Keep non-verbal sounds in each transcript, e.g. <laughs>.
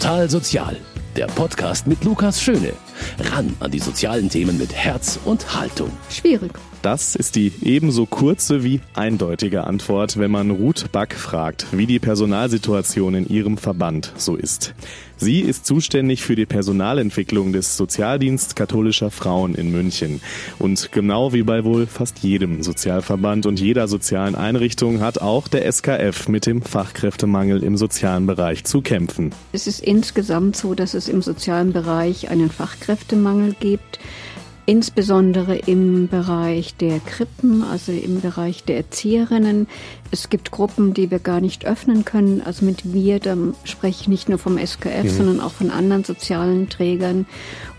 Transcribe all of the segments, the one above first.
Total Sozial, der Podcast mit Lukas Schöne. Ran an die sozialen Themen mit Herz und Haltung. Schwierig. Das ist die ebenso kurze wie eindeutige Antwort, wenn man Ruth Back fragt, wie die Personalsituation in ihrem Verband so ist. Sie ist zuständig für die Personalentwicklung des Sozialdienst katholischer Frauen in München. Und genau wie bei wohl fast jedem Sozialverband und jeder sozialen Einrichtung hat auch der SKF mit dem Fachkräftemangel im sozialen Bereich zu kämpfen. Es ist insgesamt so, dass es im sozialen Bereich einen Fachkräftemangel gibt insbesondere im Bereich der Krippen, also im Bereich der Erzieherinnen. Es gibt Gruppen, die wir gar nicht öffnen können. Also mit wir, da spreche ich nicht nur vom SKF, mhm. sondern auch von anderen sozialen Trägern.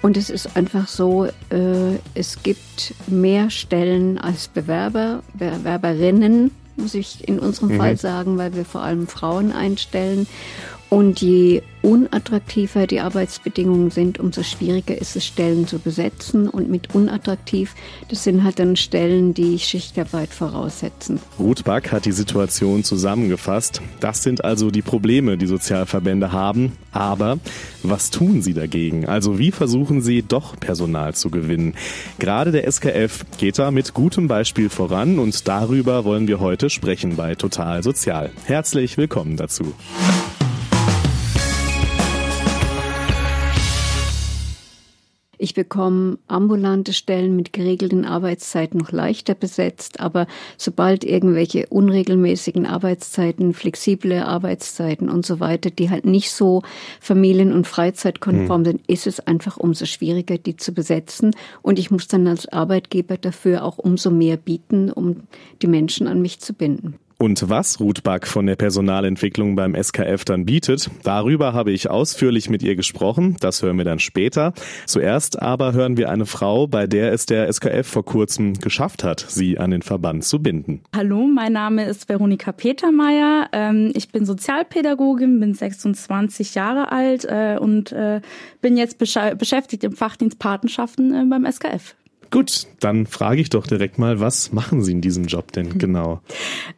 Und es ist einfach so, äh, es gibt mehr Stellen als Bewerber, Bewerberinnen, muss ich in unserem mhm. Fall sagen, weil wir vor allem Frauen einstellen. Und je unattraktiver die Arbeitsbedingungen sind, umso schwieriger ist es, Stellen zu besetzen. Und mit unattraktiv, das sind halt dann Stellen, die Schichtarbeit voraussetzen. Ruth Back hat die Situation zusammengefasst. Das sind also die Probleme, die Sozialverbände haben. Aber was tun sie dagegen? Also wie versuchen sie doch Personal zu gewinnen? Gerade der SKF geht da mit gutem Beispiel voran und darüber wollen wir heute sprechen bei Total Sozial. Herzlich willkommen dazu. Ich bekomme ambulante Stellen mit geregelten Arbeitszeiten noch leichter besetzt, aber sobald irgendwelche unregelmäßigen Arbeitszeiten, flexible Arbeitszeiten und so weiter, die halt nicht so familien- und freizeitkonform mhm. sind, ist es einfach umso schwieriger, die zu besetzen. Und ich muss dann als Arbeitgeber dafür auch umso mehr bieten, um die Menschen an mich zu binden. Und was Ruth Back von der Personalentwicklung beim SKF dann bietet, darüber habe ich ausführlich mit ihr gesprochen. Das hören wir dann später. Zuerst aber hören wir eine Frau, bei der es der SKF vor kurzem geschafft hat, sie an den Verband zu binden. Hallo, mein Name ist Veronika Petermeier. Ähm, ich bin Sozialpädagogin, bin 26 Jahre alt äh, und äh, bin jetzt beschäftigt im Fachdienst Patenschaften äh, beim SKF. Gut, dann frage ich doch direkt mal, was machen Sie in diesem Job denn genau?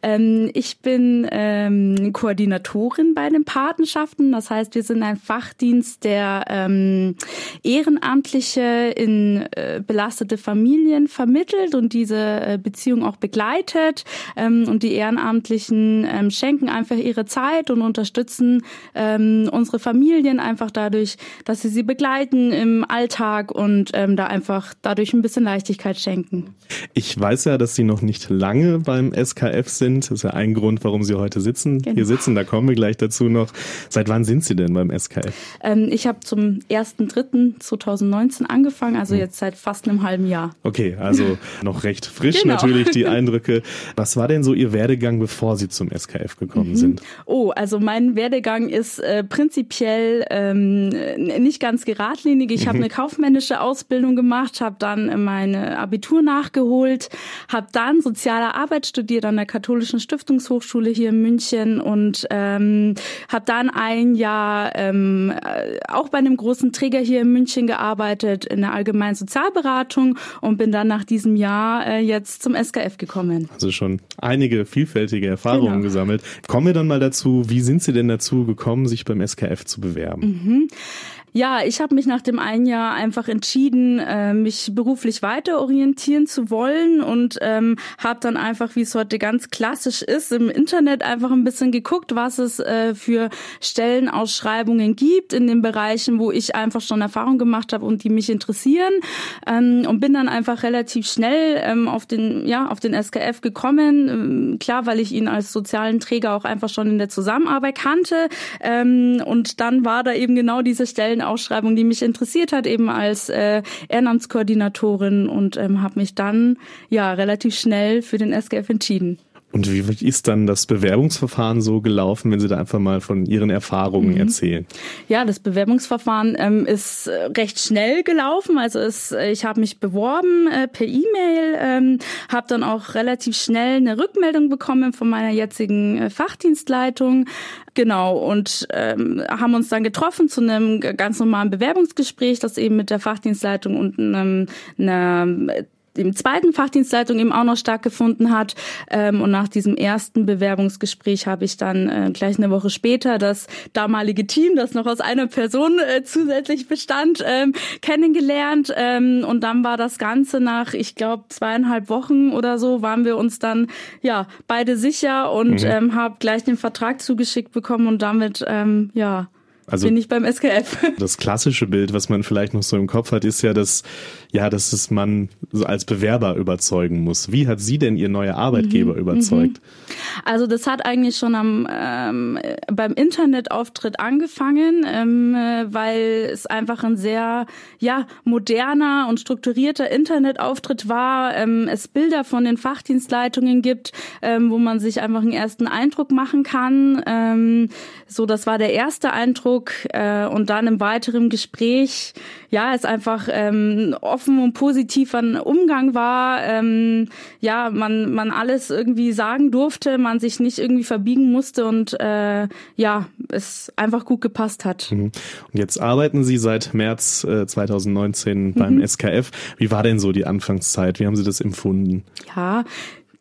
Ähm, ich bin ähm, Koordinatorin bei den Patenschaften. Das heißt, wir sind ein Fachdienst, der ähm, Ehrenamtliche in äh, belastete Familien vermittelt und diese äh, Beziehung auch begleitet. Ähm, und die Ehrenamtlichen ähm, schenken einfach ihre Zeit und unterstützen ähm, unsere Familien einfach dadurch, dass sie sie begleiten im Alltag und da einfach dadurch ein bisschen Leichtigkeit schenken. Ich weiß ja, dass Sie noch nicht lange beim SKF sind. Das ist ja ein Grund, warum Sie heute sitzen. Genau. Hier sitzen, da kommen wir gleich dazu noch. Seit wann sind Sie denn beim SKF? Ähm, ich habe zum 1.3.2019 angefangen, also hm. jetzt seit fast einem halben Jahr. Okay, also <laughs> noch recht frisch genau. natürlich die <laughs> Eindrücke. Was war denn so Ihr Werdegang, bevor Sie zum SKF gekommen mhm. sind? Oh, also mein Werdegang ist äh, prinzipiell ähm, nicht ganz geradlinig. Ich <laughs> habe eine kaufmännische Ausbildung gemacht, habe dann äh, meine Abitur nachgeholt, habe dann soziale Arbeit studiert an der Katholischen Stiftungshochschule hier in München und ähm, habe dann ein Jahr ähm, äh, auch bei einem großen Träger hier in München gearbeitet in der allgemeinen Sozialberatung und bin dann nach diesem Jahr äh, jetzt zum SKF gekommen. Also schon einige vielfältige Erfahrungen genau. gesammelt. Kommen wir dann mal dazu, wie sind Sie denn dazu gekommen, sich beim SKF zu bewerben? Mhm. Ja, ich habe mich nach dem einen Jahr einfach entschieden, äh, mich beruflich weiter orientieren zu wollen und ähm, habe dann einfach, wie es heute ganz klassisch ist, im Internet einfach ein bisschen geguckt, was es äh, für Stellenausschreibungen gibt in den Bereichen, wo ich einfach schon Erfahrung gemacht habe und die mich interessieren ähm, und bin dann einfach relativ schnell ähm, auf den ja auf den SKF gekommen. Ähm, klar, weil ich ihn als sozialen Träger auch einfach schon in der Zusammenarbeit kannte ähm, und dann war da eben genau diese Stellen Ausschreibung, die mich interessiert hat, eben als äh, Ehrenamtskoordinatorin und ähm, habe mich dann ja relativ schnell für den SGF entschieden. Und wie ist dann das Bewerbungsverfahren so gelaufen, wenn Sie da einfach mal von Ihren Erfahrungen mhm. erzählen? Ja, das Bewerbungsverfahren ähm, ist äh, recht schnell gelaufen. Also es, äh, ich habe mich beworben äh, per E-Mail, ähm, habe dann auch relativ schnell eine Rückmeldung bekommen von meiner jetzigen äh, Fachdienstleitung. Genau, und ähm, haben uns dann getroffen zu einem ganz normalen Bewerbungsgespräch, das eben mit der Fachdienstleitung und einem, einer dem zweiten Fachdienstleitung eben auch noch stattgefunden hat. Ähm, und nach diesem ersten Bewerbungsgespräch habe ich dann äh, gleich eine Woche später das damalige Team, das noch aus einer Person äh, zusätzlich bestand, ähm, kennengelernt. Ähm, und dann war das Ganze nach, ich glaube, zweieinhalb Wochen oder so, waren wir uns dann ja beide sicher und mhm. ähm, habe gleich den Vertrag zugeschickt bekommen und damit ähm, ja also bin ich beim SKF. <laughs> Das klassische Bild, was man vielleicht noch so im Kopf hat, ist ja, dass ja, dass es man als Bewerber überzeugen muss. Wie hat sie denn ihr neuer Arbeitgeber mhm. überzeugt? Mhm. Also das hat eigentlich schon am ähm, beim Internetauftritt angefangen, ähm, weil es einfach ein sehr ja moderner und strukturierter Internetauftritt war. Ähm, es Bilder von den Fachdienstleitungen gibt, ähm, wo man sich einfach einen ersten Eindruck machen kann. Ähm, so, das war der erste Eindruck äh, und dann im weiteren Gespräch, ja, es einfach ähm, offen und positiv ein Umgang war, ähm, ja, man man alles irgendwie sagen durfte, man sich nicht irgendwie verbiegen musste und äh, ja, es einfach gut gepasst hat. Mhm. Und jetzt arbeiten Sie seit März äh, 2019 beim mhm. SKF. Wie war denn so die Anfangszeit? Wie haben Sie das empfunden? Ja,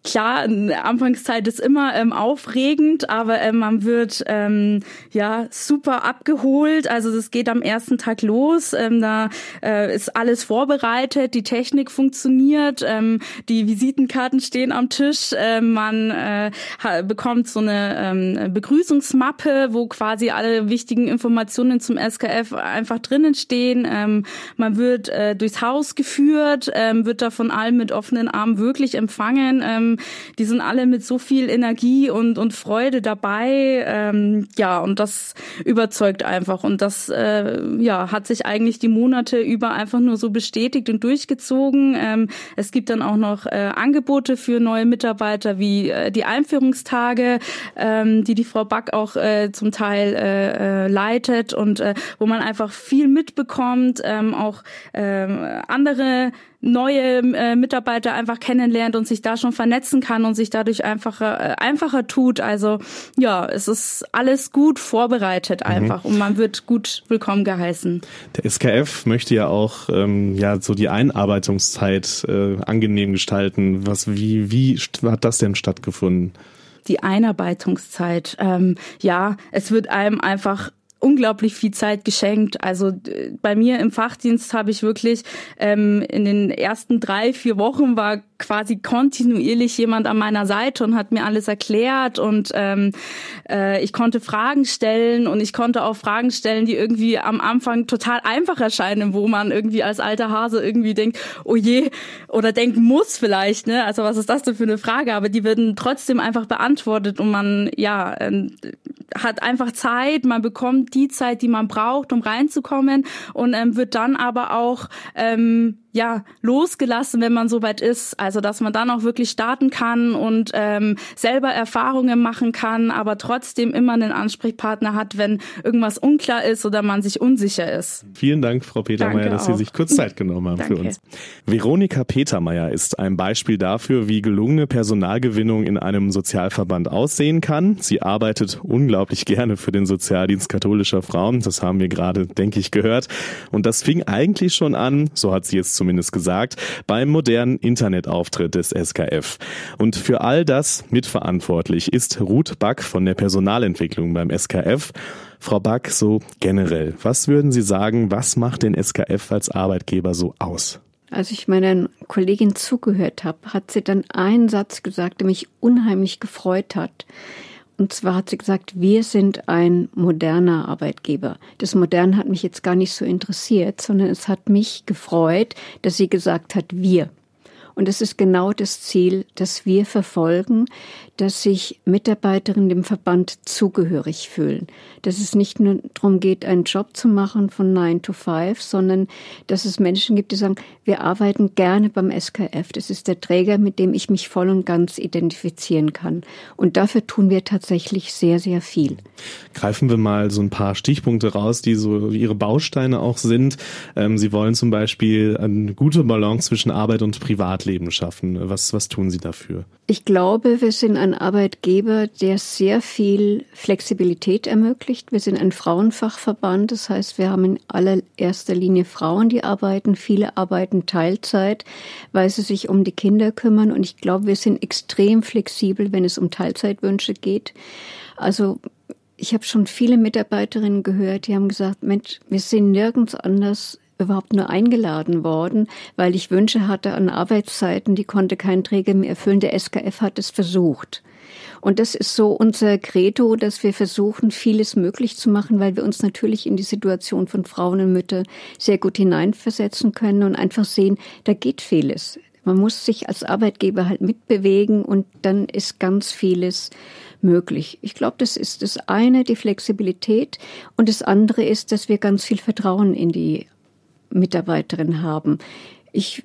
Klar, Anfangszeit ist immer ähm, aufregend, aber ähm, man wird ähm, ja super abgeholt. Also das geht am ersten Tag los. Ähm, da äh, ist alles vorbereitet, die Technik funktioniert, ähm, die Visitenkarten stehen am Tisch. Äh, man äh, bekommt so eine ähm, Begrüßungsmappe, wo quasi alle wichtigen Informationen zum SKF einfach drinnen stehen. Ähm, man wird äh, durchs Haus geführt, ähm, wird da von allen mit offenen Armen wirklich empfangen. Ähm, die sind alle mit so viel Energie und, und Freude dabei. Ähm, ja, und das überzeugt einfach. Und das äh, ja, hat sich eigentlich die Monate über einfach nur so bestätigt und durchgezogen. Ähm, es gibt dann auch noch äh, Angebote für neue Mitarbeiter wie äh, die Einführungstage, ähm, die die Frau Back auch äh, zum Teil äh, äh, leitet und äh, wo man einfach viel mitbekommt, ähm, auch äh, andere neue äh, Mitarbeiter einfach kennenlernt und sich da schon vernetzen kann und sich dadurch einfacher, äh, einfacher tut. Also ja, es ist alles gut vorbereitet mhm. einfach mhm. und man wird gut willkommen geheißen. Der SKF möchte ja auch ähm, ja so die Einarbeitungszeit äh, angenehm gestalten. Was wie wie hat das denn stattgefunden? Die Einarbeitungszeit, ähm, ja, es wird einem einfach unglaublich viel Zeit geschenkt. Also bei mir im Fachdienst habe ich wirklich ähm, in den ersten drei, vier Wochen war quasi kontinuierlich jemand an meiner Seite und hat mir alles erklärt und ähm, äh, ich konnte Fragen stellen und ich konnte auch Fragen stellen, die irgendwie am Anfang total einfach erscheinen, wo man irgendwie als alter Hase irgendwie denkt, oh je, oder denken muss vielleicht, ne? Also was ist das denn für eine Frage? Aber die werden trotzdem einfach beantwortet und man ja äh, hat einfach Zeit, man bekommt die Zeit, die man braucht, um reinzukommen und ähm, wird dann aber auch ähm, ja losgelassen, wenn man soweit ist. Also dass man dann auch wirklich starten kann und ähm, selber Erfahrungen machen kann, aber trotzdem immer einen Ansprechpartner hat, wenn irgendwas unklar ist oder man sich unsicher ist. Vielen Dank, Frau Petermeier, dass Sie sich kurz Zeit genommen haben für uns. Veronika Petermeier ist ein Beispiel dafür, wie gelungene Personalgewinnung in einem Sozialverband aussehen kann. Sie arbeitet unglaublich gerne für den Sozialdienst katholischer Frauen. Das haben wir gerade, denke ich, gehört. Und das fing eigentlich schon an, so hat sie jetzt zumindest gesagt, beim modernen Internetauftritt des SKF. Und für all das mitverantwortlich ist Ruth Back von der Personalentwicklung beim SKF. Frau Back, so generell, was würden Sie sagen, was macht den SKF als Arbeitgeber so aus? Als ich meiner Kollegin zugehört habe, hat sie dann einen Satz gesagt, der mich unheimlich gefreut hat. Und zwar hat sie gesagt, wir sind ein moderner Arbeitgeber. Das Modern hat mich jetzt gar nicht so interessiert, sondern es hat mich gefreut, dass sie gesagt hat, wir. Und es ist genau das Ziel, das wir verfolgen, dass sich Mitarbeiterinnen dem Verband zugehörig fühlen. Dass es nicht nur darum geht, einen Job zu machen von 9 to 5, sondern dass es Menschen gibt, die sagen, wir arbeiten gerne beim SKF. Das ist der Träger, mit dem ich mich voll und ganz identifizieren kann. Und dafür tun wir tatsächlich sehr, sehr viel. Greifen wir mal so ein paar Stichpunkte raus, die so Ihre Bausteine auch sind. Ähm, Sie wollen zum Beispiel eine gute Balance zwischen Arbeit und Privat Privatleben schaffen. Was, was tun Sie dafür? Ich glaube, wir sind ein Arbeitgeber, der sehr viel Flexibilität ermöglicht. Wir sind ein Frauenfachverband, das heißt, wir haben in allererster Linie Frauen, die arbeiten. Viele arbeiten Teilzeit, weil sie sich um die Kinder kümmern. Und ich glaube, wir sind extrem flexibel, wenn es um Teilzeitwünsche geht. Also ich habe schon viele Mitarbeiterinnen gehört, die haben gesagt, Mensch, wir sind nirgends anders überhaupt nur eingeladen worden, weil ich Wünsche hatte an Arbeitszeiten, die konnte kein Träger mehr erfüllen. Der SKF hat es versucht. Und das ist so unser Credo, dass wir versuchen, vieles möglich zu machen, weil wir uns natürlich in die Situation von Frauen und Müttern sehr gut hineinversetzen können und einfach sehen, da geht vieles. Man muss sich als Arbeitgeber halt mitbewegen und dann ist ganz vieles möglich. Ich glaube, das ist das eine, die Flexibilität und das andere ist, dass wir ganz viel Vertrauen in die Mitarbeiterin haben. Ich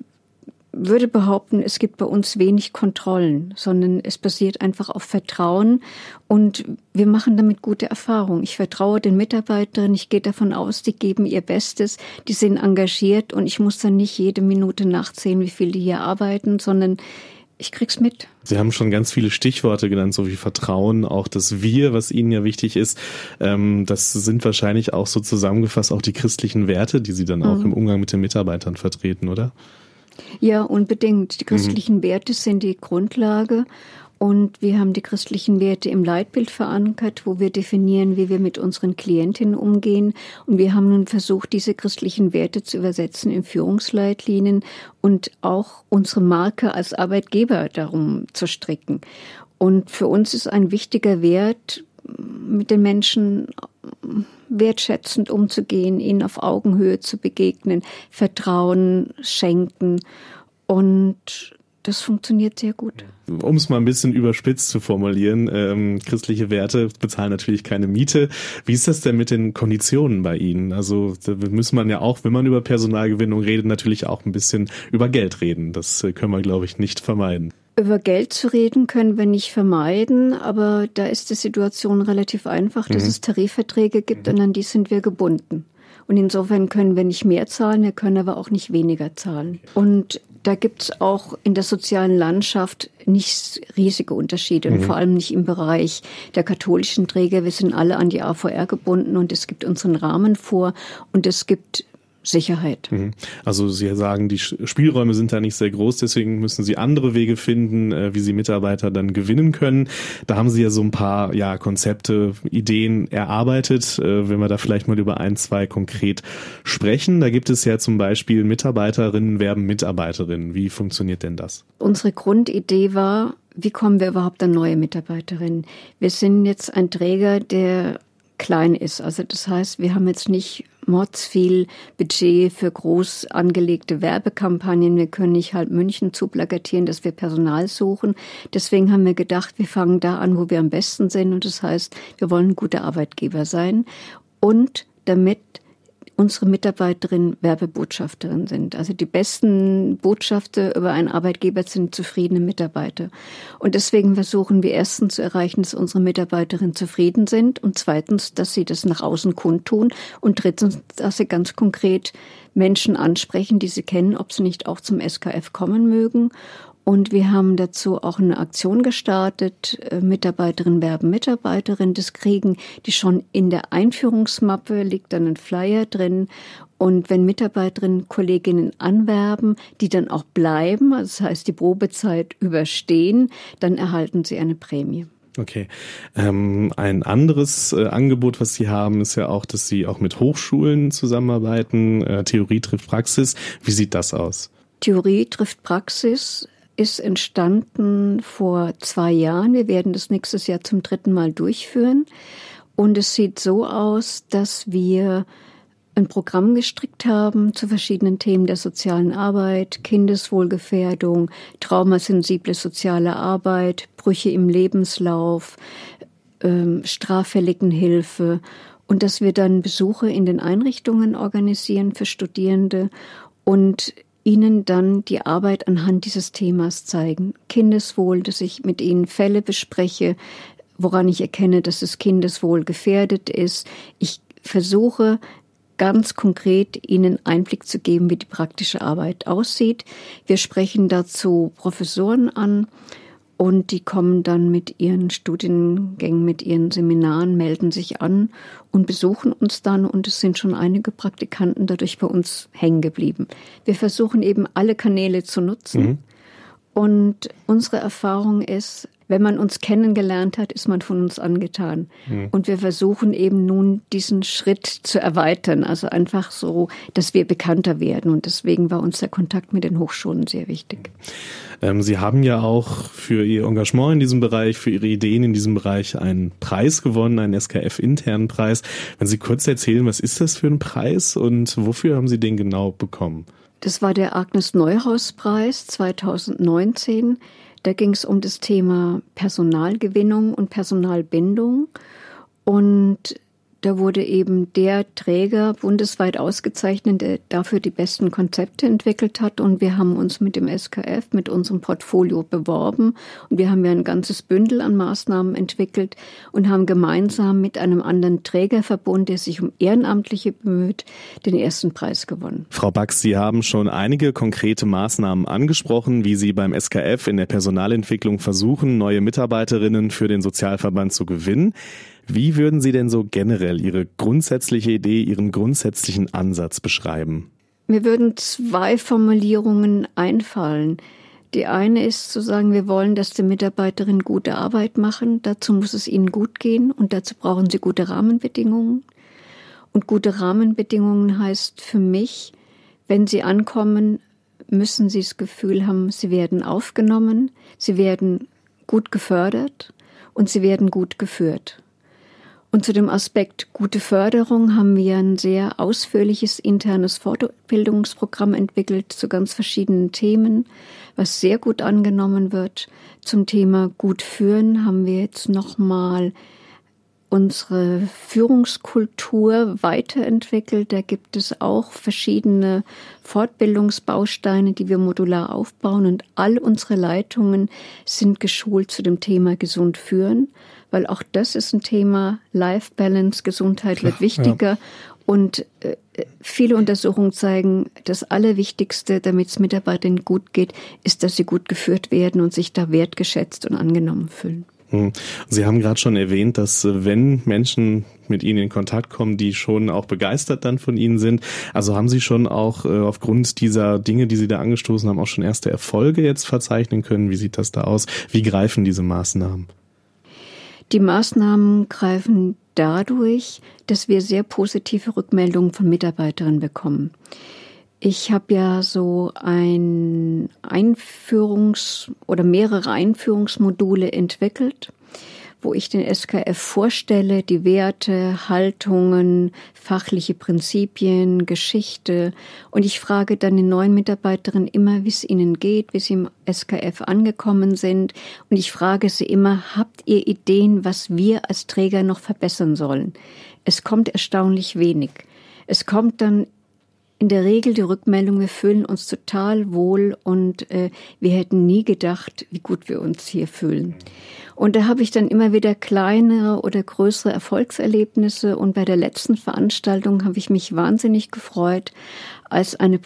würde behaupten, es gibt bei uns wenig Kontrollen, sondern es basiert einfach auf Vertrauen und wir machen damit gute Erfahrungen. Ich vertraue den Mitarbeiterinnen, ich gehe davon aus, die geben ihr Bestes, die sind engagiert und ich muss dann nicht jede Minute nachsehen, wie viel die hier arbeiten, sondern ich krieg's mit. Sie haben schon ganz viele Stichworte genannt, so wie Vertrauen, auch das Wir, was Ihnen ja wichtig ist. Ähm, das sind wahrscheinlich auch so zusammengefasst auch die christlichen Werte, die Sie dann auch mhm. im Umgang mit den Mitarbeitern vertreten, oder? Ja, unbedingt. Die christlichen mhm. Werte sind die Grundlage und wir haben die christlichen Werte im Leitbild verankert, wo wir definieren, wie wir mit unseren Klientinnen umgehen. Und wir haben nun versucht, diese christlichen Werte zu übersetzen in Führungsleitlinien und auch unsere Marke als Arbeitgeber darum zu stricken. Und für uns ist ein wichtiger Wert, mit den Menschen wertschätzend umzugehen, ihnen auf Augenhöhe zu begegnen, Vertrauen schenken und das funktioniert sehr gut. Um es mal ein bisschen überspitzt zu formulieren, ähm, christliche Werte bezahlen natürlich keine Miete. Wie ist das denn mit den Konditionen bei Ihnen? Also da muss man ja auch, wenn man über Personalgewinnung redet, natürlich auch ein bisschen über Geld reden. Das äh, können wir, glaube ich, nicht vermeiden. Über Geld zu reden können wir nicht vermeiden, aber da ist die Situation relativ einfach, dass mhm. es Tarifverträge gibt mhm. und an die sind wir gebunden. Und insofern können wir nicht mehr zahlen, wir können aber auch nicht weniger zahlen. Und da gibt es auch in der sozialen Landschaft nicht riesige Unterschiede und mhm. vor allem nicht im Bereich der katholischen Träger. Wir sind alle an die AVR gebunden und es gibt unseren Rahmen vor und es gibt Sicherheit. Mhm. Also Sie sagen, die Spielräume sind da nicht sehr groß, deswegen müssen Sie andere Wege finden, äh, wie Sie Mitarbeiter dann gewinnen können. Da haben Sie ja so ein paar ja, Konzepte, Ideen erarbeitet. Äh, wenn wir da vielleicht mal über ein, zwei konkret sprechen. Da gibt es ja zum Beispiel Mitarbeiterinnen werben Mitarbeiterinnen. Wie funktioniert denn das? Unsere Grundidee war, wie kommen wir überhaupt an neue Mitarbeiterinnen? Wir sind jetzt ein Träger, der klein ist. Also das heißt, wir haben jetzt nicht mords viel Budget für groß angelegte Werbekampagnen. Wir können nicht halt München zuplakatieren, dass wir Personal suchen. Deswegen haben wir gedacht, wir fangen da an, wo wir am besten sind. Und das heißt, wir wollen ein guter Arbeitgeber sein. Und damit unsere Mitarbeiterinnen Werbebotschafterinnen sind. Also die besten Botschafter über einen Arbeitgeber sind zufriedene Mitarbeiter. Und deswegen versuchen wir erstens zu erreichen, dass unsere Mitarbeiterinnen zufrieden sind und zweitens, dass sie das nach außen kundtun und drittens, dass sie ganz konkret Menschen ansprechen, die sie kennen, ob sie nicht auch zum SKF kommen mögen und wir haben dazu auch eine Aktion gestartet, äh, Mitarbeiterinnen werben Mitarbeiterinnen. Das kriegen die schon in der Einführungsmappe, liegt dann ein Flyer drin. Und wenn Mitarbeiterinnen Kolleginnen anwerben, die dann auch bleiben, also das heißt die Probezeit überstehen, dann erhalten sie eine Prämie. Okay. Ähm, ein anderes äh, Angebot, was Sie haben, ist ja auch, dass Sie auch mit Hochschulen zusammenarbeiten. Äh, Theorie trifft Praxis. Wie sieht das aus? Theorie trifft Praxis ist entstanden vor zwei Jahren. Wir werden das nächstes Jahr zum dritten Mal durchführen. Und es sieht so aus, dass wir ein Programm gestrickt haben zu verschiedenen Themen der sozialen Arbeit, Kindeswohlgefährdung, traumasensible soziale Arbeit, Brüche im Lebenslauf, ähm, Straffälligenhilfe und dass wir dann Besuche in den Einrichtungen organisieren für Studierende und Ihnen dann die Arbeit anhand dieses Themas zeigen. Kindeswohl, dass ich mit Ihnen Fälle bespreche, woran ich erkenne, dass das Kindeswohl gefährdet ist. Ich versuche ganz konkret Ihnen Einblick zu geben, wie die praktische Arbeit aussieht. Wir sprechen dazu Professoren an und die kommen dann mit ihren Studiengängen, mit ihren Seminaren, melden sich an und besuchen uns dann. Und es sind schon einige Praktikanten dadurch bei uns hängen geblieben. Wir versuchen eben alle Kanäle zu nutzen. Mhm. Und unsere Erfahrung ist, wenn man uns kennengelernt hat, ist man von uns angetan. Mhm. Und wir versuchen eben nun diesen Schritt zu erweitern, also einfach so, dass wir bekannter werden. Und deswegen war uns der Kontakt mit den Hochschulen sehr wichtig. Ähm, Sie haben ja auch für Ihr Engagement in diesem Bereich, für Ihre Ideen in diesem Bereich einen Preis gewonnen, einen SKF-internen Preis. Wenn Sie kurz erzählen, was ist das für ein Preis und wofür haben Sie den genau bekommen? Das war der Agnes Neuhaus Preis 2019. Da ging es um das Thema Personalgewinnung und Personalbindung. Und da wurde eben der Träger bundesweit ausgezeichnet, der dafür die besten Konzepte entwickelt hat. Und wir haben uns mit dem SKF, mit unserem Portfolio beworben. Und wir haben ja ein ganzes Bündel an Maßnahmen entwickelt und haben gemeinsam mit einem anderen Trägerverbund, der sich um Ehrenamtliche bemüht, den ersten Preis gewonnen. Frau Bax, Sie haben schon einige konkrete Maßnahmen angesprochen, wie Sie beim SKF in der Personalentwicklung versuchen, neue Mitarbeiterinnen für den Sozialverband zu gewinnen. Wie würden Sie denn so generell Ihre grundsätzliche Idee, Ihren grundsätzlichen Ansatz beschreiben? Mir würden zwei Formulierungen einfallen. Die eine ist zu sagen, wir wollen, dass die Mitarbeiterinnen gute Arbeit machen. Dazu muss es ihnen gut gehen und dazu brauchen sie gute Rahmenbedingungen. Und gute Rahmenbedingungen heißt für mich, wenn sie ankommen, müssen sie das Gefühl haben, sie werden aufgenommen, sie werden gut gefördert und sie werden gut geführt. Und zu dem Aspekt gute Förderung haben wir ein sehr ausführliches internes Fortbildungsprogramm entwickelt zu ganz verschiedenen Themen, was sehr gut angenommen wird. Zum Thema gut führen haben wir jetzt nochmal unsere Führungskultur weiterentwickelt. Da gibt es auch verschiedene Fortbildungsbausteine, die wir modular aufbauen und all unsere Leitungen sind geschult zu dem Thema gesund führen weil auch das ist ein Thema. Life Balance, Gesundheit wird wichtiger. Ja. Und äh, viele Untersuchungen zeigen, das Allerwichtigste, damit es Mitarbeitern gut geht, ist, dass sie gut geführt werden und sich da wertgeschätzt und angenommen fühlen. Hm. Sie haben gerade schon erwähnt, dass äh, wenn Menschen mit Ihnen in Kontakt kommen, die schon auch begeistert dann von Ihnen sind. Also haben Sie schon auch äh, aufgrund dieser Dinge, die Sie da angestoßen haben, auch schon erste Erfolge jetzt verzeichnen können? Wie sieht das da aus? Wie greifen diese Maßnahmen? Die Maßnahmen greifen dadurch, dass wir sehr positive Rückmeldungen von Mitarbeiterinnen bekommen. Ich habe ja so ein Einführungs- oder mehrere Einführungsmodule entwickelt wo ich den SKF vorstelle, die Werte, Haltungen, fachliche Prinzipien, Geschichte. Und ich frage dann die neuen Mitarbeiterinnen immer, wie es ihnen geht, wie sie im SKF angekommen sind. Und ich frage sie immer, habt ihr Ideen, was wir als Träger noch verbessern sollen? Es kommt erstaunlich wenig. Es kommt dann in der Regel die Rückmeldung, wir fühlen uns total wohl und äh, wir hätten nie gedacht, wie gut wir uns hier fühlen. Und da habe ich dann immer wieder kleinere oder größere Erfolgserlebnisse. Und bei der letzten Veranstaltung habe ich mich wahnsinnig gefreut, als eine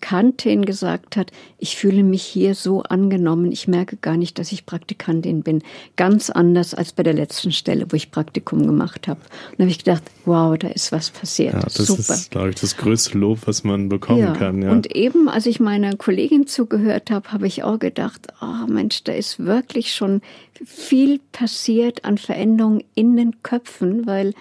Praktikantin gesagt hat, ich fühle mich hier so angenommen, ich merke gar nicht, dass ich Praktikantin bin. Ganz anders als bei der letzten Stelle, wo ich Praktikum gemacht habe. Und da habe ich gedacht, wow, da ist was passiert. Ja, das Super. ist, glaube ich, das größte Lob, was man bekommen ja. kann. Ja. Und eben, als ich meiner Kollegin zugehört habe, habe ich auch gedacht, oh Mensch, da ist wirklich schon viel passiert an Veränderungen in den Köpfen, weil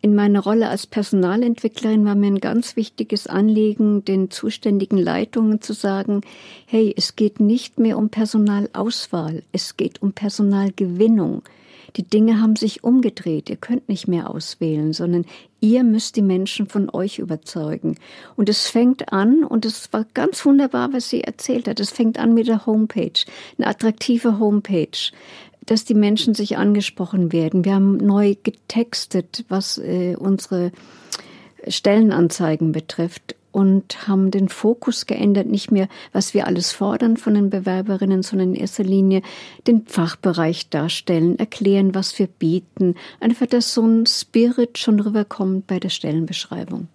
in meiner Rolle als Personalentwicklerin war mir ein ganz wichtiges Anliegen, den zuständigen Leitungen zu sagen, hey, es geht nicht mehr um Personalauswahl, es geht um Personalgewinnung. Die Dinge haben sich umgedreht. Ihr könnt nicht mehr auswählen, sondern ihr müsst die Menschen von euch überzeugen. Und es fängt an, und es war ganz wunderbar, was sie erzählt hat, es fängt an mit der Homepage, eine attraktive Homepage dass die Menschen sich angesprochen werden. Wir haben neu getextet, was äh, unsere Stellenanzeigen betrifft und haben den Fokus geändert, nicht mehr, was wir alles fordern von den Bewerberinnen, sondern in erster Linie den Fachbereich darstellen, erklären, was wir bieten. Einfach, dass so ein Spirit schon rüberkommt bei der Stellenbeschreibung.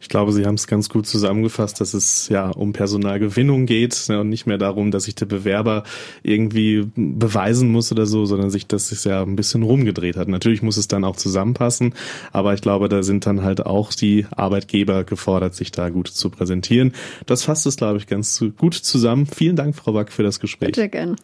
Ich glaube, Sie haben es ganz gut zusammengefasst, dass es ja um Personalgewinnung geht ne, und nicht mehr darum, dass sich der Bewerber irgendwie beweisen muss oder so, sondern sich das sich ja ein bisschen rumgedreht hat. Natürlich muss es dann auch zusammenpassen, aber ich glaube, da sind dann halt auch die Arbeitgeber gefordert, sich da gut zu präsentieren. Das fasst es, glaube ich, ganz gut zusammen. Vielen Dank, Frau Wack, für das Gespräch. Sehr gerne.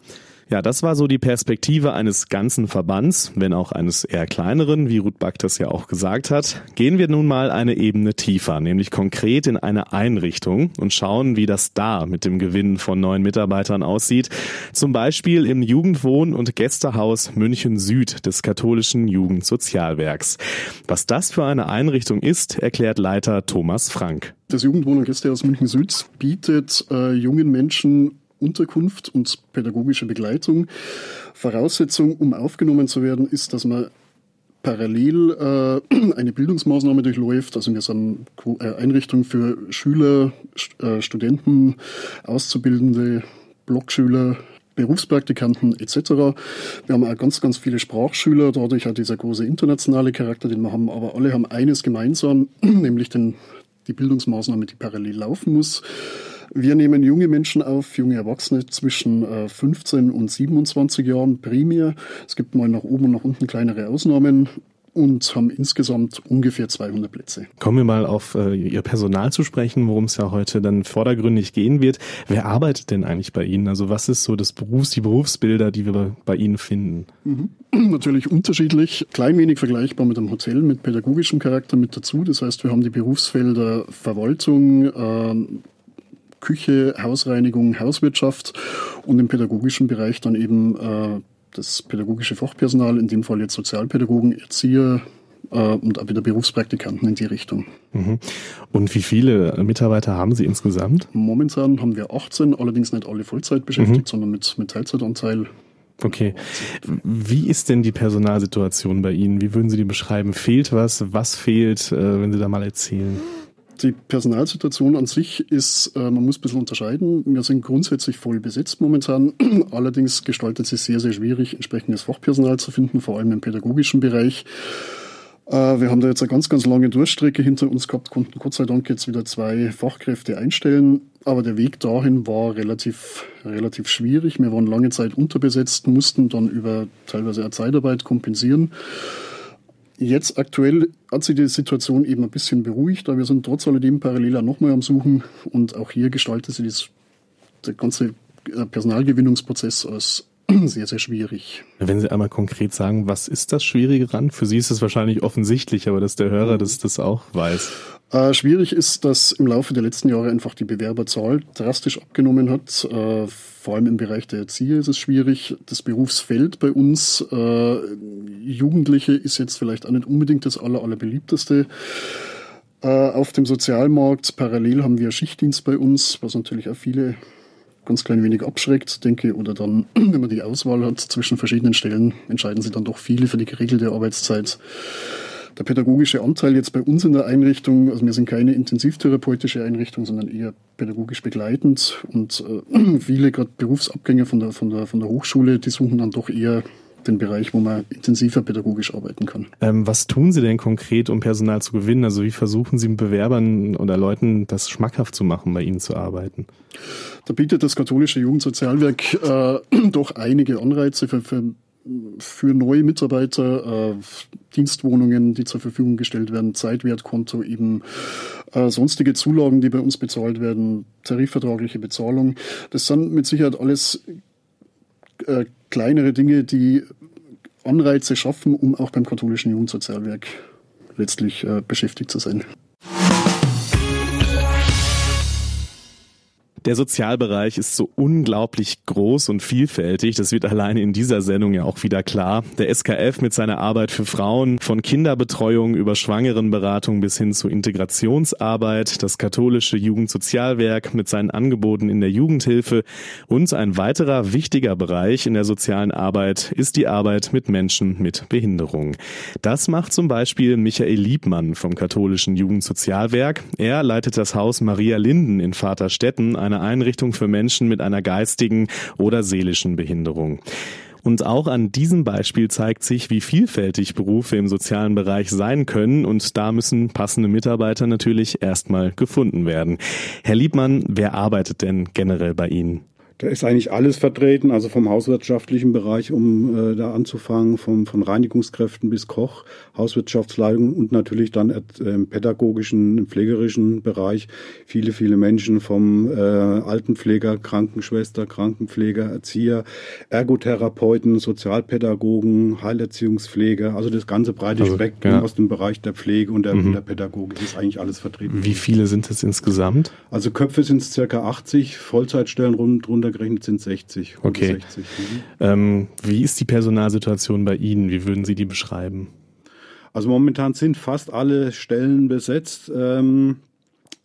Ja, das war so die Perspektive eines ganzen Verbands, wenn auch eines eher kleineren, wie Ruth Back das ja auch gesagt hat. Gehen wir nun mal eine Ebene tiefer, nämlich konkret in eine Einrichtung und schauen, wie das da mit dem Gewinn von neuen Mitarbeitern aussieht. Zum Beispiel im Jugendwohn- und Gästehaus München Süd des katholischen Jugendsozialwerks. Was das für eine Einrichtung ist, erklärt Leiter Thomas Frank. Das Jugendwohn- und Gästehaus München Süd bietet äh, jungen Menschen Unterkunft und pädagogische Begleitung. Voraussetzung, um aufgenommen zu werden, ist, dass man parallel äh, <clears throat> eine Bildungsmaßnahme durchläuft. Also wir sind äh, Einrichtung für Schüler, äh, Studenten, Auszubildende, Blockschüler, Berufspraktikanten etc. Wir haben auch ganz, ganz viele Sprachschüler, dadurch hat dieser große internationale Charakter, den wir haben. Aber alle haben eines gemeinsam, <clears throat> nämlich den, die Bildungsmaßnahme, die parallel laufen muss. Wir nehmen junge Menschen auf, junge Erwachsene zwischen 15 äh, und 27 Jahren primär. Es gibt mal nach oben und nach unten kleinere Ausnahmen und haben insgesamt ungefähr 200 Plätze. Kommen wir mal auf äh, Ihr Personal zu sprechen, worum es ja heute dann vordergründig gehen wird. Wer arbeitet denn eigentlich bei Ihnen? Also was ist so das Berufs-, die Berufsbilder, die wir bei Ihnen finden? Mhm. <clears throat> Natürlich unterschiedlich, klein wenig vergleichbar mit einem Hotel mit pädagogischem Charakter mit dazu. Das heißt, wir haben die Berufsfelder Verwaltung, äh, Küche, Hausreinigung, Hauswirtschaft und im pädagogischen Bereich dann eben äh, das pädagogische Fachpersonal, in dem Fall jetzt Sozialpädagogen, Erzieher, äh, und auch wieder Berufspraktikanten in die Richtung. Mhm. Und wie viele Mitarbeiter haben Sie insgesamt? Momentan haben wir 18, allerdings nicht alle Vollzeit beschäftigt, mhm. sondern mit, mit Teilzeitanteil. Okay. Wie ist denn die Personalsituation bei Ihnen? Wie würden Sie die beschreiben? Fehlt was? Was fehlt, äh, wenn Sie da mal erzählen? Die Personalsituation an sich ist, äh, man muss ein bisschen unterscheiden. Wir sind grundsätzlich voll besetzt momentan. <clears throat> Allerdings gestaltet sich sehr, sehr schwierig, entsprechendes Fachpersonal zu finden, vor allem im pädagogischen Bereich. Äh, wir haben da jetzt eine ganz, ganz lange Durchstrecke hinter uns gehabt, konnten Gott sei Dank jetzt wieder zwei Fachkräfte einstellen. Aber der Weg dahin war relativ, relativ schwierig. Wir waren lange Zeit unterbesetzt, mussten dann über teilweise eine Zeitarbeit kompensieren. Jetzt aktuell hat sich die Situation eben ein bisschen beruhigt, aber wir sind trotz alledem parallel nochmal am Suchen und auch hier gestaltet sich das, der ganze äh, Personalgewinnungsprozess als sehr, sehr schwierig. Wenn Sie einmal konkret sagen, was ist das Schwierige daran? Für Sie ist es wahrscheinlich offensichtlich, aber dass der Hörer das, das auch weiß. Äh, schwierig ist, dass im Laufe der letzten Jahre einfach die Bewerberzahl drastisch abgenommen hat. Äh, vor allem im Bereich der Erzieher ist es schwierig. Das Berufsfeld bei uns, äh, Jugendliche, ist jetzt vielleicht auch nicht unbedingt das aller, allerbeliebteste. Äh, auf dem Sozialmarkt parallel haben wir Schichtdienst bei uns, was natürlich auch viele ganz klein wenig abschreckt, denke, oder dann, <clears throat> wenn man die Auswahl hat zwischen verschiedenen Stellen, entscheiden sie dann doch viele für die geregelte Arbeitszeit. Der pädagogische Anteil jetzt bei uns in der Einrichtung, also wir sind keine intensivtherapeutische Einrichtung, sondern eher pädagogisch begleitend und äh, <clears throat> viele gerade Berufsabgänger von der, von, der, von der Hochschule, die suchen dann doch eher den Bereich, wo man intensiver pädagogisch arbeiten kann. Ähm, was tun Sie denn konkret, um Personal zu gewinnen? Also wie versuchen Sie Bewerbern oder Leuten das schmackhaft zu machen, bei Ihnen zu arbeiten? Da bietet das katholische Jugendsozialwerk äh, <clears throat> doch einige Anreize für, für für neue Mitarbeiter, äh, Dienstwohnungen, die zur Verfügung gestellt werden, Zeitwertkonto, eben äh, sonstige Zulagen, die bei uns bezahlt werden, tarifvertragliche Bezahlung. Das sind mit Sicherheit alles äh, kleinere Dinge, die Anreize schaffen, um auch beim katholischen Jugendsozialwerk letztlich äh, beschäftigt zu sein. Der Sozialbereich ist so unglaublich groß und vielfältig. Das wird alleine in dieser Sendung ja auch wieder klar. Der SKF mit seiner Arbeit für Frauen, von Kinderbetreuung über Schwangerenberatung bis hin zur Integrationsarbeit, das katholische Jugendsozialwerk mit seinen Angeboten in der Jugendhilfe und ein weiterer wichtiger Bereich in der sozialen Arbeit ist die Arbeit mit Menschen mit Behinderung. Das macht zum Beispiel Michael Liebmann vom katholischen Jugendsozialwerk. Er leitet das Haus Maria Linden in Vaterstetten, eine Einrichtung für Menschen mit einer geistigen oder seelischen Behinderung. Und auch an diesem Beispiel zeigt sich, wie vielfältig Berufe im sozialen Bereich sein können und da müssen passende Mitarbeiter natürlich erstmal gefunden werden. Herr Liebmann, wer arbeitet denn generell bei Ihnen? Da ist eigentlich alles vertreten, also vom hauswirtschaftlichen Bereich, um äh, da anzufangen, vom, von Reinigungskräften bis Koch, Hauswirtschaftsleitung und natürlich dann äh, im pädagogischen, im pflegerischen Bereich viele, viele Menschen vom äh, Altenpfleger, Krankenschwester, Krankenpfleger, Erzieher, Ergotherapeuten, Sozialpädagogen, Heilerziehungspfleger, also das ganze breite also, Spektrum ja. aus dem Bereich der Pflege und der, mhm. der Pädagogik ist eigentlich alles vertreten. Wie viele sind es insgesamt? Also Köpfe sind es circa 80, Vollzeitstellen rund, rund runtergerechnet sind 60. Okay. 60. Mhm. Ähm, wie ist die Personalsituation bei Ihnen? Wie würden Sie die beschreiben? Also momentan sind fast alle Stellen besetzt. Ähm,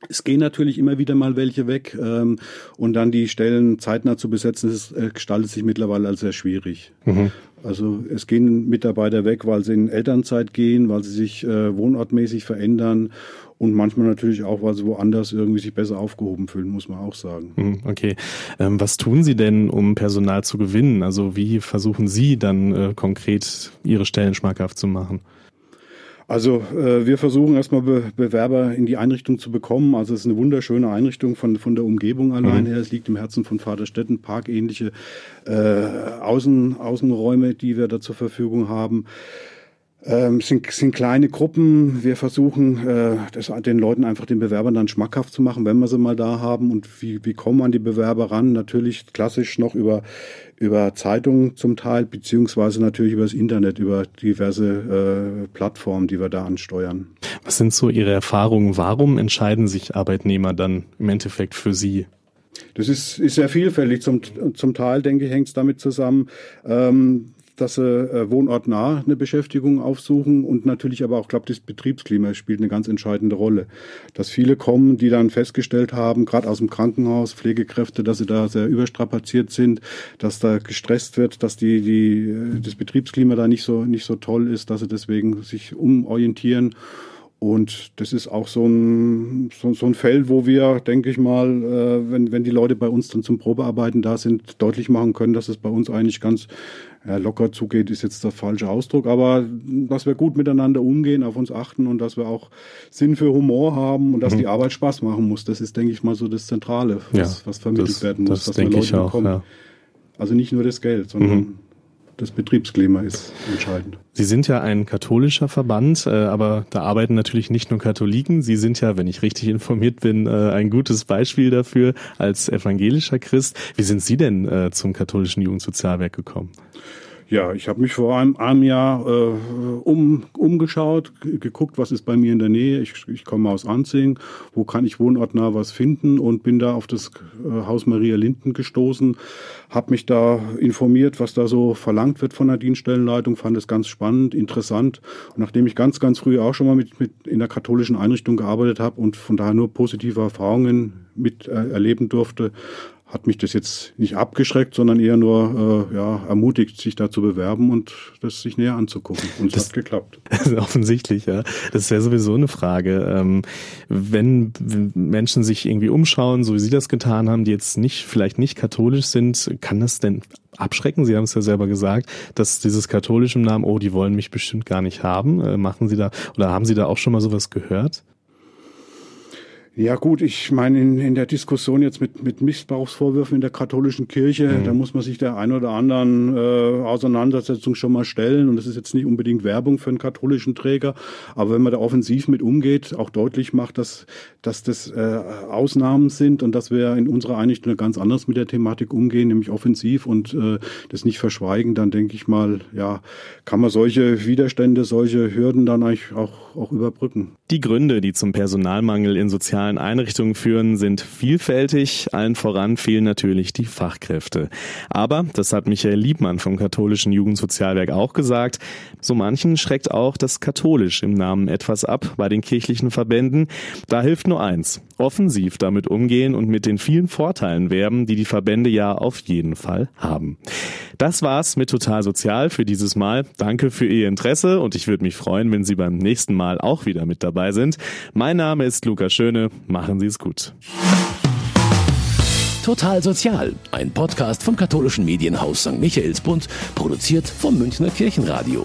es gehen natürlich immer wieder mal welche weg ähm, und dann die Stellen zeitnah zu besetzen, das äh, gestaltet sich mittlerweile als sehr schwierig. Mhm. Also es gehen Mitarbeiter weg, weil sie in Elternzeit gehen, weil sie sich äh, wohnortmäßig verändern und manchmal natürlich auch, weil sie woanders irgendwie sich besser aufgehoben fühlen, muss man auch sagen. Mhm, okay. Ähm, was tun Sie denn, um Personal zu gewinnen? Also wie versuchen Sie dann äh, konkret Ihre Stellen schmackhaft zu machen? Also äh, wir versuchen erstmal Be Bewerber in die Einrichtung zu bekommen. Also es ist eine wunderschöne Einrichtung von, von der Umgebung allein mhm. her. Es liegt im Herzen von Vaterstetten, parkähnliche äh, Außen, Außenräume, die wir da zur Verfügung haben. Ähm, sind, sind kleine Gruppen. Wir versuchen, äh, das, den Leuten einfach den Bewerbern dann schmackhaft zu machen, wenn wir sie mal da haben. Und wie, wie kommen an die Bewerber ran? Natürlich klassisch noch über, über Zeitungen zum Teil, beziehungsweise natürlich über das Internet, über diverse äh, Plattformen, die wir da ansteuern. Was sind so Ihre Erfahrungen? Warum entscheiden sich Arbeitnehmer dann im Endeffekt für Sie? Das ist, ist sehr vielfältig. Zum, zum Teil, denke ich, hängt es damit zusammen, ähm, dass sie äh, wohnortnah eine Beschäftigung aufsuchen und natürlich aber auch, glaube das Betriebsklima spielt eine ganz entscheidende Rolle. Dass viele kommen, die dann festgestellt haben, gerade aus dem Krankenhaus, Pflegekräfte, dass sie da sehr überstrapaziert sind, dass da gestresst wird, dass die, die, äh, das Betriebsklima da nicht so, nicht so toll ist, dass sie deswegen sich umorientieren. Und das ist auch so ein, so, so, ein Feld, wo wir, denke ich mal, äh, wenn, wenn die Leute bei uns dann zum Probearbeiten da sind, deutlich machen können, dass es bei uns eigentlich ganz ja, locker zugeht, ist jetzt der falsche Ausdruck, aber dass wir gut miteinander umgehen, auf uns achten und dass wir auch Sinn für Humor haben und dass mhm. die Arbeit Spaß machen muss. Das ist, denke ich mal, so das Zentrale, was, ja, was vermittelt das, werden muss, das dass wir Leute auch, bekommen. Ja. Also nicht nur das Geld, sondern mhm das Betriebsklima ist entscheidend. Sie sind ja ein katholischer Verband, äh, aber da arbeiten natürlich nicht nur Katholiken. Sie sind ja, wenn ich richtig informiert bin, äh, ein gutes Beispiel dafür als evangelischer Christ. Wie sind Sie denn äh, zum katholischen Jugendsozialwerk gekommen? Ja, ich habe mich vor einem, einem Jahr äh, um, umgeschaut, geguckt, was ist bei mir in der Nähe. Ich, ich komme aus Anzing, wo kann ich wohnortnah was finden und bin da auf das äh, Haus Maria Linden gestoßen, habe mich da informiert, was da so verlangt wird von der Dienststellenleitung, fand es ganz spannend, interessant. Und nachdem ich ganz, ganz früh auch schon mal mit, mit in der katholischen Einrichtung gearbeitet habe und von daher nur positive Erfahrungen mit äh, erleben durfte, hat mich das jetzt nicht abgeschreckt, sondern eher nur äh, ja, ermutigt, sich da zu bewerben und das sich näher anzugucken. Und es hat geklappt. <laughs> Offensichtlich, ja. Das ist ja sowieso eine Frage. Ähm, wenn Menschen sich irgendwie umschauen, so wie Sie das getan haben, die jetzt nicht, vielleicht nicht katholisch sind, kann das denn abschrecken? Sie haben es ja selber gesagt, dass dieses katholische Namen, oh, die wollen mich bestimmt gar nicht haben. Äh, machen Sie da oder haben Sie da auch schon mal sowas gehört? Ja gut, ich meine, in, in der Diskussion jetzt mit, mit Missbrauchsvorwürfen in der katholischen Kirche, mhm. da muss man sich der ein oder anderen äh, Auseinandersetzung schon mal stellen. Und das ist jetzt nicht unbedingt Werbung für einen katholischen Träger, aber wenn man da offensiv mit umgeht, auch deutlich macht, dass, dass das äh, Ausnahmen sind und dass wir in unserer Einrichtung ganz anders mit der Thematik umgehen, nämlich offensiv und äh, das nicht verschweigen, dann denke ich mal, ja, kann man solche Widerstände, solche Hürden dann eigentlich auch, auch überbrücken. Die Gründe, die zum Personalmangel in sozialen Einrichtungen führen, sind vielfältig. Allen voran fehlen natürlich die Fachkräfte. Aber, das hat Michael Liebmann vom katholischen Jugendsozialwerk auch gesagt, so manchen schreckt auch das katholisch im Namen etwas ab bei den kirchlichen Verbänden. Da hilft nur eins. Offensiv damit umgehen und mit den vielen Vorteilen werben, die die Verbände ja auf jeden Fall haben. Das war's mit Total Sozial für dieses Mal. Danke für Ihr Interesse und ich würde mich freuen, wenn Sie beim nächsten Mal auch wieder mit dabei sind. Mein Name ist Lukas Schöne. Machen Sie es gut. Total Sozial, ein Podcast vom katholischen Medienhaus St. Michaelsbund, produziert vom Münchner Kirchenradio.